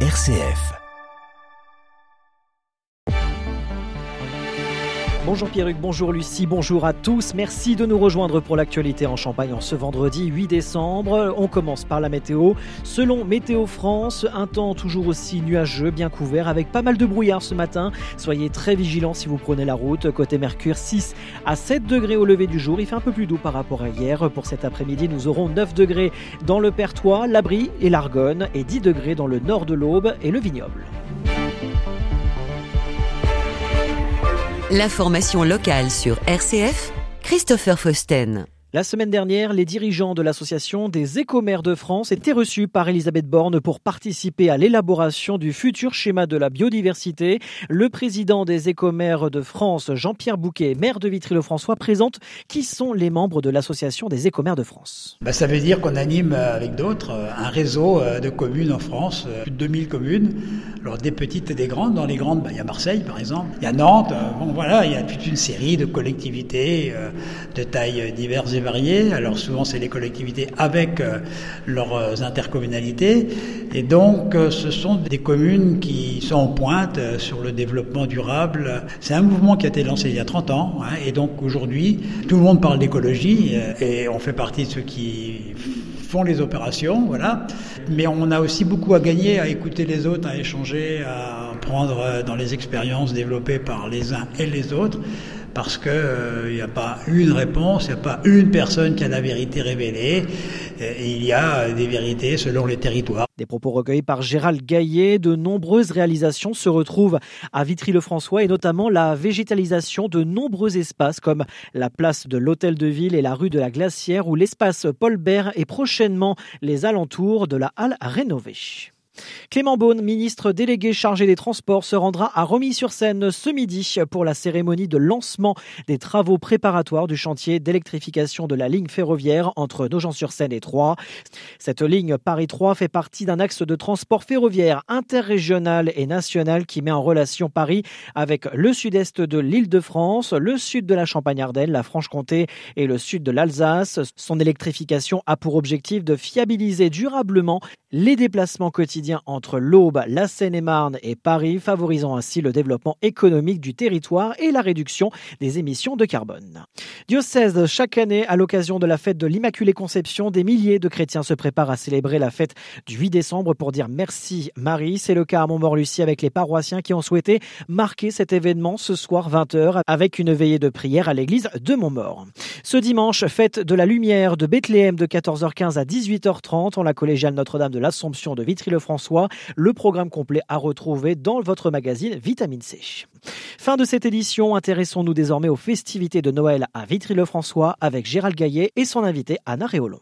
RCF. Bonjour Pierruc, bonjour Lucie, bonjour à tous. Merci de nous rejoindre pour l'actualité en Champagne ce vendredi 8 décembre. On commence par la météo. Selon Météo France, un temps toujours aussi nuageux, bien couvert, avec pas mal de brouillard ce matin. Soyez très vigilants si vous prenez la route. Côté Mercure, 6 à 7 degrés au lever du jour. Il fait un peu plus doux par rapport à hier. Pour cet après-midi, nous aurons 9 degrés dans le Pertois, l'Abri et l'Argonne, et 10 degrés dans le nord de l'Aube et le Vignoble. L'information locale sur RCF, Christopher Fausten. La semaine dernière, les dirigeants de l'association des écomères de France étaient reçus par Elisabeth Borne pour participer à l'élaboration du futur schéma de la biodiversité. Le président des écomères de France, Jean-Pierre Bouquet, maire de Vitry-le-François, présente qui sont les membres de l'association des écomères de France. Bah, ça veut dire qu'on anime avec d'autres un réseau euh, de communes en France, euh, plus de 2000 communes, alors des petites et des grandes. Dans les grandes, bah, il y a Marseille par exemple, il y a Nantes, euh, bon voilà, il y a toute une série de collectivités de tailles diverses et variées. Alors souvent c'est les collectivités avec euh, leurs euh, intercommunalités. Et donc euh, ce sont des communes qui sont en pointe sur le développement durable. C'est un mouvement qui a été lancé il y a 30 ans. Hein, et donc aujourd'hui, tout le monde parle d'écologie et on fait partie de ceux qui font les opérations, voilà. Mais on a aussi beaucoup à gagner à écouter les autres, à échanger, à prendre dans les expériences développées par les uns et les autres parce qu'il n'y euh, a pas une réponse, il n'y a pas une personne qui a la vérité révélée, il y a des vérités selon les territoires. Des propos recueillis par Gérald Gaillet, de nombreuses réalisations se retrouvent à Vitry-le-François et notamment la végétalisation de nombreux espaces comme la place de l'Hôtel de Ville et la rue de la Glacière ou l'espace Paul Bert et prochainement les alentours de la halle rénovée. Clément Beaune, ministre délégué chargé des Transports, se rendra à Romilly-sur-Seine ce midi pour la cérémonie de lancement des travaux préparatoires du chantier d'électrification de la ligne ferroviaire entre Nogent-sur-Seine et Troyes. Cette ligne Paris-Troyes fait partie d'un axe de transport ferroviaire interrégional et national qui met en relation Paris avec le sud-est de l'Île-de-France, le sud de la Champagne-Ardenne, la Franche-Comté et le sud de l'Alsace. Son électrification a pour objectif de fiabiliser durablement les déplacements quotidiens entre l'Aube, la Seine-et-Marne et Paris, favorisant ainsi le développement économique du territoire et la réduction des émissions de carbone. Diocèse, chaque année, à l'occasion de la fête de l'Immaculée Conception, des milliers de chrétiens se préparent à célébrer la fête du 8 décembre pour dire merci Marie. C'est le cas à Montmort-Lucie avec les paroissiens qui ont souhaité marquer cet événement ce soir 20h avec une veillée de prière à l'église de Montmort. Ce dimanche, fête de la lumière de Bethléem de 14h15 à 18h30 en la collégiale Notre-Dame de l'Assomption de Le programme complet à retrouver dans votre magazine Vitamine C. Fin de cette édition, intéressons-nous désormais aux festivités de Noël à Vitry-le-François avec Gérald Gaillet et son invité Anna Réolon.